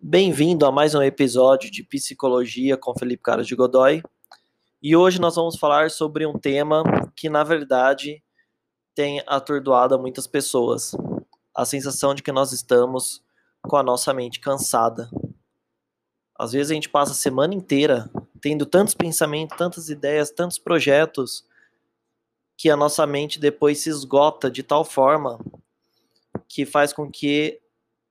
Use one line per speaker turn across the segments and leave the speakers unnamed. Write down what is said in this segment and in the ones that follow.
Bem-vindo a mais um episódio de Psicologia com Felipe Carlos de Godoy. E hoje nós vamos falar sobre um tema que, na verdade, tem atordoado muitas pessoas. A sensação de que nós estamos com a nossa mente cansada. Às vezes a gente passa a semana inteira tendo tantos pensamentos, tantas ideias, tantos projetos, que a nossa mente depois se esgota de tal forma que faz com que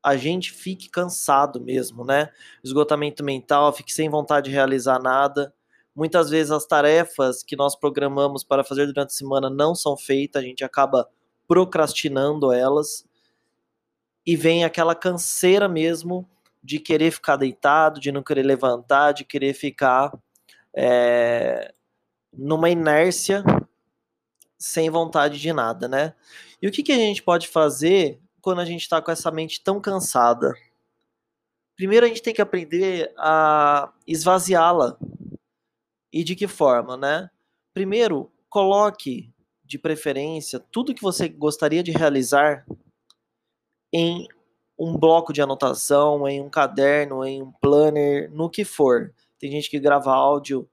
a gente fique cansado mesmo, né? Esgotamento mental, fique sem vontade de realizar nada. Muitas vezes as tarefas que nós programamos para fazer durante a semana não são feitas, a gente acaba procrastinando elas. E vem aquela canseira mesmo de querer ficar deitado, de não querer levantar, de querer ficar é, numa inércia sem vontade de nada, né? E o que, que a gente pode fazer quando a gente está com essa mente tão cansada? Primeiro a gente tem que aprender a esvaziá-la. E de que forma, né? Primeiro, coloque de preferência tudo que você gostaria de realizar em um bloco de anotação, em um caderno, em um planner, no que for. Tem gente que grava áudio,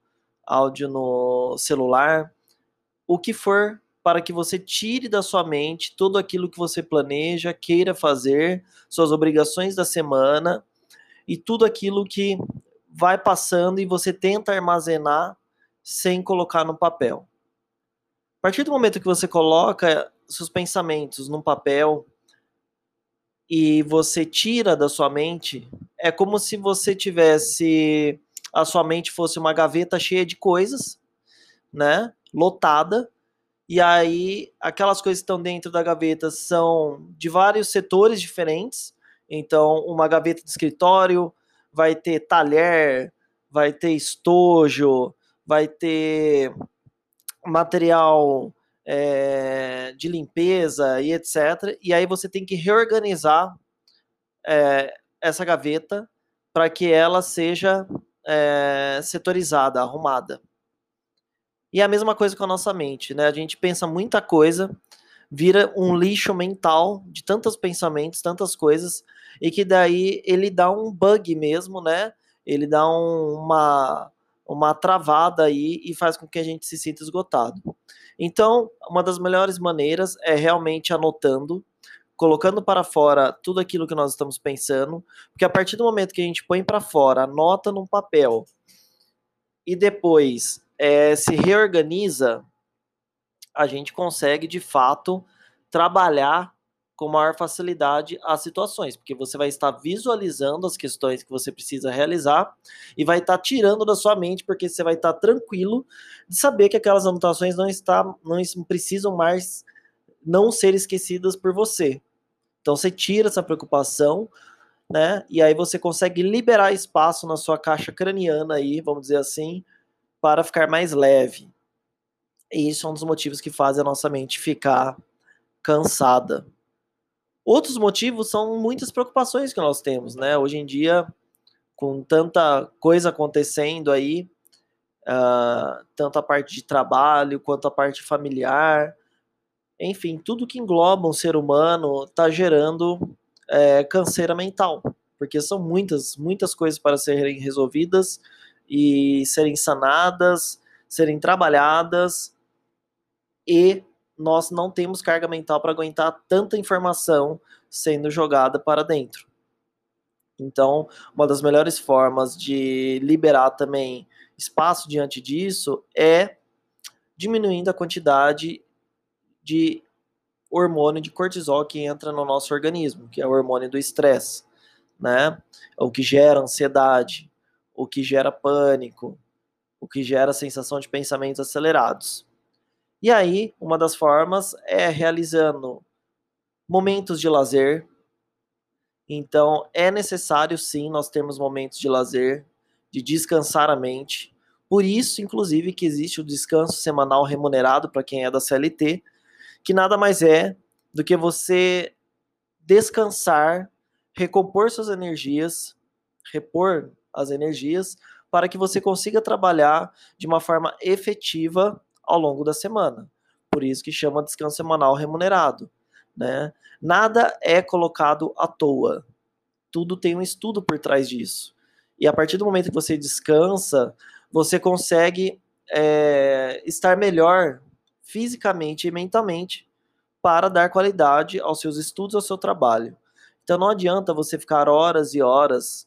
áudio no celular, o que for para que você tire da sua mente tudo aquilo que você planeja, queira fazer, suas obrigações da semana e tudo aquilo que vai passando e você tenta armazenar sem colocar no papel. A partir do momento que você coloca seus pensamentos num papel e você tira da sua mente, é como se você tivesse a sua mente fosse uma gaveta cheia de coisas, né? Lotada e aí, aquelas coisas que estão dentro da gaveta são de vários setores diferentes. Então, uma gaveta de escritório vai ter talher, vai ter estojo, vai ter material é, de limpeza e etc. E aí você tem que reorganizar é, essa gaveta para que ela seja é, setorizada, arrumada. E é a mesma coisa com a nossa mente, né? A gente pensa muita coisa, vira um lixo mental de tantos pensamentos, tantas coisas, e que daí ele dá um bug mesmo, né? Ele dá um, uma, uma travada aí e faz com que a gente se sinta esgotado. Então, uma das melhores maneiras é realmente anotando, colocando para fora tudo aquilo que nós estamos pensando, porque a partir do momento que a gente põe para fora, anota num papel e depois é, se reorganiza, a gente consegue de fato trabalhar com maior facilidade as situações, porque você vai estar visualizando as questões que você precisa realizar e vai estar tirando da sua mente, porque você vai estar tranquilo de saber que aquelas anotações não, está, não precisam mais não ser esquecidas por você. Então você tira essa preocupação, né? E aí você consegue liberar espaço na sua caixa craniana aí, vamos dizer assim, para ficar mais leve. E isso é um dos motivos que faz a nossa mente ficar cansada. Outros motivos são muitas preocupações que nós temos, né? Hoje em dia, com tanta coisa acontecendo aí, uh, tanto a parte de trabalho quanto a parte familiar, enfim, tudo que engloba um ser humano está gerando é, canseira mental, porque são muitas, muitas coisas para serem resolvidas e serem sanadas, serem trabalhadas, e nós não temos carga mental para aguentar tanta informação sendo jogada para dentro. Então, uma das melhores formas de liberar também espaço diante disso é diminuindo a quantidade de hormônio de cortisol que entra no nosso organismo, que é o hormônio do estresse, né? O que gera ansiedade, o que gera pânico, o que gera sensação de pensamentos acelerados. E aí, uma das formas é realizando momentos de lazer. Então, é necessário sim nós termos momentos de lazer, de descansar a mente. Por isso, inclusive, que existe o descanso semanal remunerado para quem é da CLT, que nada mais é do que você descansar, recompor suas energias, repor as energias para que você consiga trabalhar de uma forma efetiva ao longo da semana. Por isso que chama descanso semanal remunerado, né? Nada é colocado à toa. Tudo tem um estudo por trás disso. E a partir do momento que você descansa, você consegue é, estar melhor fisicamente e mentalmente para dar qualidade aos seus estudos, ao seu trabalho. Então não adianta você ficar horas e horas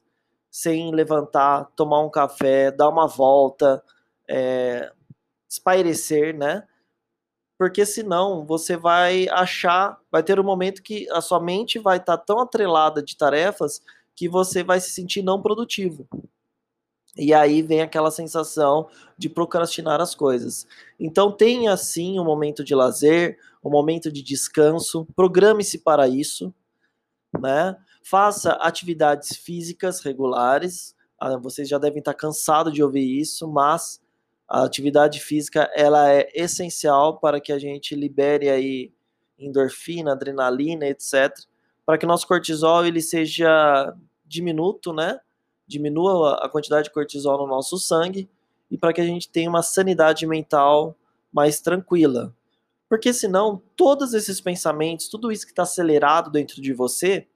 sem levantar, tomar um café, dar uma volta, é, espairecer, né? Porque senão você vai achar, vai ter um momento que a sua mente vai estar tá tão atrelada de tarefas que você vai se sentir não produtivo. E aí vem aquela sensação de procrastinar as coisas. Então tenha sim um momento de lazer, um momento de descanso, programe-se para isso, né? Faça atividades físicas regulares. Ah, vocês já devem estar cansados de ouvir isso, mas a atividade física ela é essencial para que a gente libere aí endorfina, adrenalina, etc, para que nosso cortisol ele seja diminuto, né? Diminua a quantidade de cortisol no nosso sangue e para que a gente tenha uma sanidade mental mais tranquila. Porque senão, todos esses pensamentos, tudo isso que está acelerado dentro de você,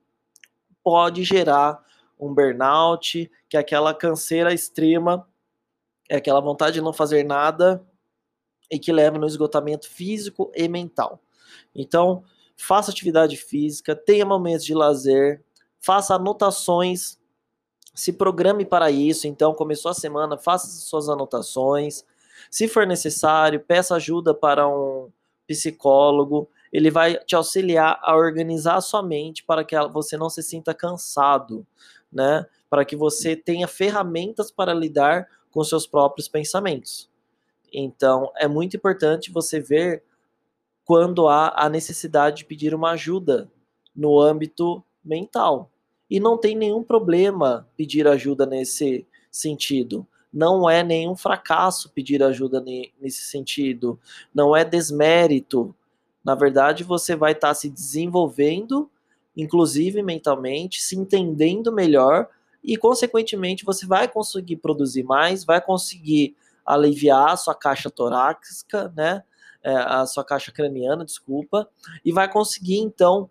pode gerar um burnout, que é aquela canseira extrema, é aquela vontade de não fazer nada e que leva no esgotamento físico e mental. Então, faça atividade física, tenha momentos de lazer, faça anotações, se programe para isso. Então, começou a semana, faça suas anotações. Se for necessário, peça ajuda para um psicólogo ele vai te auxiliar a organizar a sua mente para que você não se sinta cansado, né? Para que você tenha ferramentas para lidar com seus próprios pensamentos. Então, é muito importante você ver quando há a necessidade de pedir uma ajuda no âmbito mental. E não tem nenhum problema pedir ajuda nesse sentido. Não é nenhum fracasso pedir ajuda nesse sentido. Não é desmérito na verdade, você vai estar tá se desenvolvendo, inclusive mentalmente, se entendendo melhor e, consequentemente, você vai conseguir produzir mais, vai conseguir aliviar a sua caixa torácica, né? É, a sua caixa craniana, desculpa, e vai conseguir então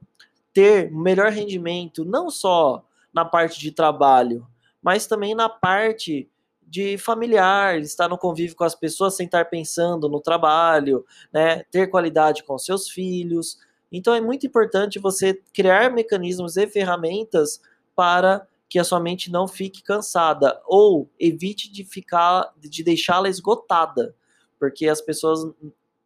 ter melhor rendimento, não só na parte de trabalho, mas também na parte de familiar, estar no convívio com as pessoas sem estar pensando no trabalho, né? Ter qualidade com seus filhos. Então é muito importante você criar mecanismos e ferramentas para que a sua mente não fique cansada ou evite de ficar de deixá-la esgotada, porque as pessoas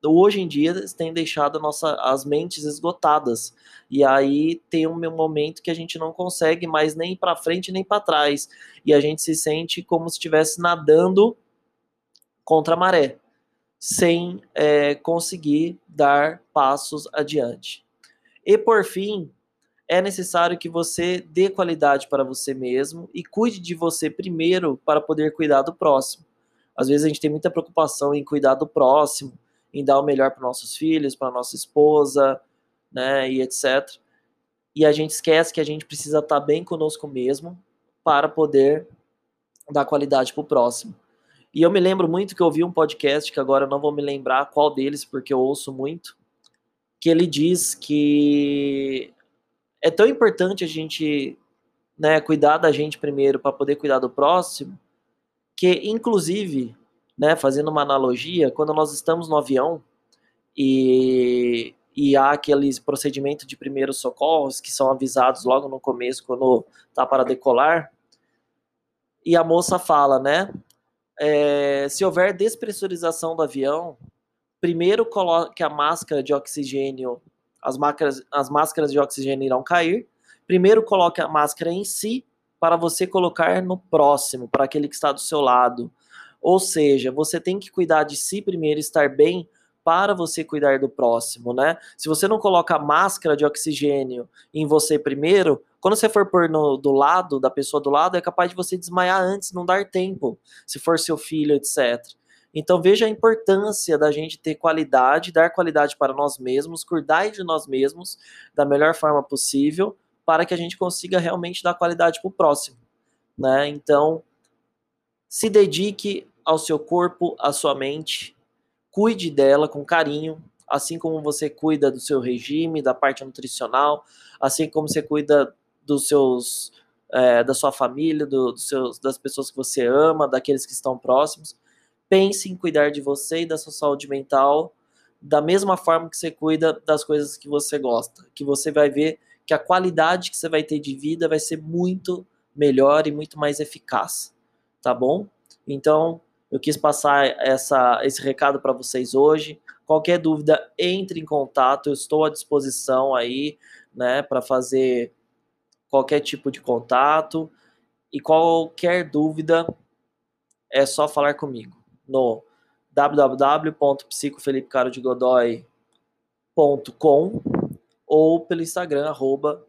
hoje em dia têm deixado nossa, as mentes esgotadas. E aí tem um momento que a gente não consegue mais nem para frente nem para trás. E a gente se sente como se estivesse nadando contra a maré, sem é, conseguir dar passos adiante. E por fim, é necessário que você dê qualidade para você mesmo e cuide de você primeiro para poder cuidar do próximo. Às vezes a gente tem muita preocupação em cuidar do próximo, em dar o melhor para nossos filhos, para nossa esposa, né, e etc. E a gente esquece que a gente precisa estar tá bem conosco mesmo para poder dar qualidade para o próximo. E eu me lembro muito que eu ouvi um podcast, que agora eu não vou me lembrar qual deles, porque eu ouço muito, que ele diz que é tão importante a gente né, cuidar da gente primeiro para poder cuidar do próximo, que inclusive né, fazendo uma analogia, quando nós estamos no avião e, e há aqueles procedimentos de primeiros socorros que são avisados logo no começo, quando está para decolar, e a moça fala, né, é, se houver despressurização do avião, primeiro coloque a máscara de oxigênio, as máscaras, as máscaras de oxigênio irão cair, primeiro coloque a máscara em si, para você colocar no próximo, para aquele que está do seu lado. Ou seja, você tem que cuidar de si primeiro, estar bem para você cuidar do próximo, né? Se você não coloca máscara de oxigênio em você primeiro, quando você for pôr no, do lado, da pessoa do lado, é capaz de você desmaiar antes, não dar tempo, se for seu filho, etc. Então veja a importância da gente ter qualidade, dar qualidade para nós mesmos, cuidar de nós mesmos da melhor forma possível, para que a gente consiga realmente dar qualidade para o próximo, né? Então se dedique ao seu corpo, à sua mente, cuide dela com carinho, assim como você cuida do seu regime, da parte nutricional, assim como você cuida dos seus é, da sua família, do, dos seus, das pessoas que você ama, daqueles que estão próximos. Pense em cuidar de você e da sua saúde mental da mesma forma que você cuida das coisas que você gosta, que você vai ver que a qualidade que você vai ter de vida vai ser muito melhor e muito mais eficaz, tá bom? Então, eu quis passar essa, esse recado para vocês hoje. Qualquer dúvida, entre em contato, eu estou à disposição aí, né, para fazer qualquer tipo de contato. E qualquer dúvida, é só falar comigo no www.psicofelipecarodegodoy.com ou pelo Instagram, arroba.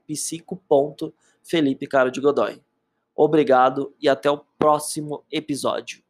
Obrigado e até o próximo episódio.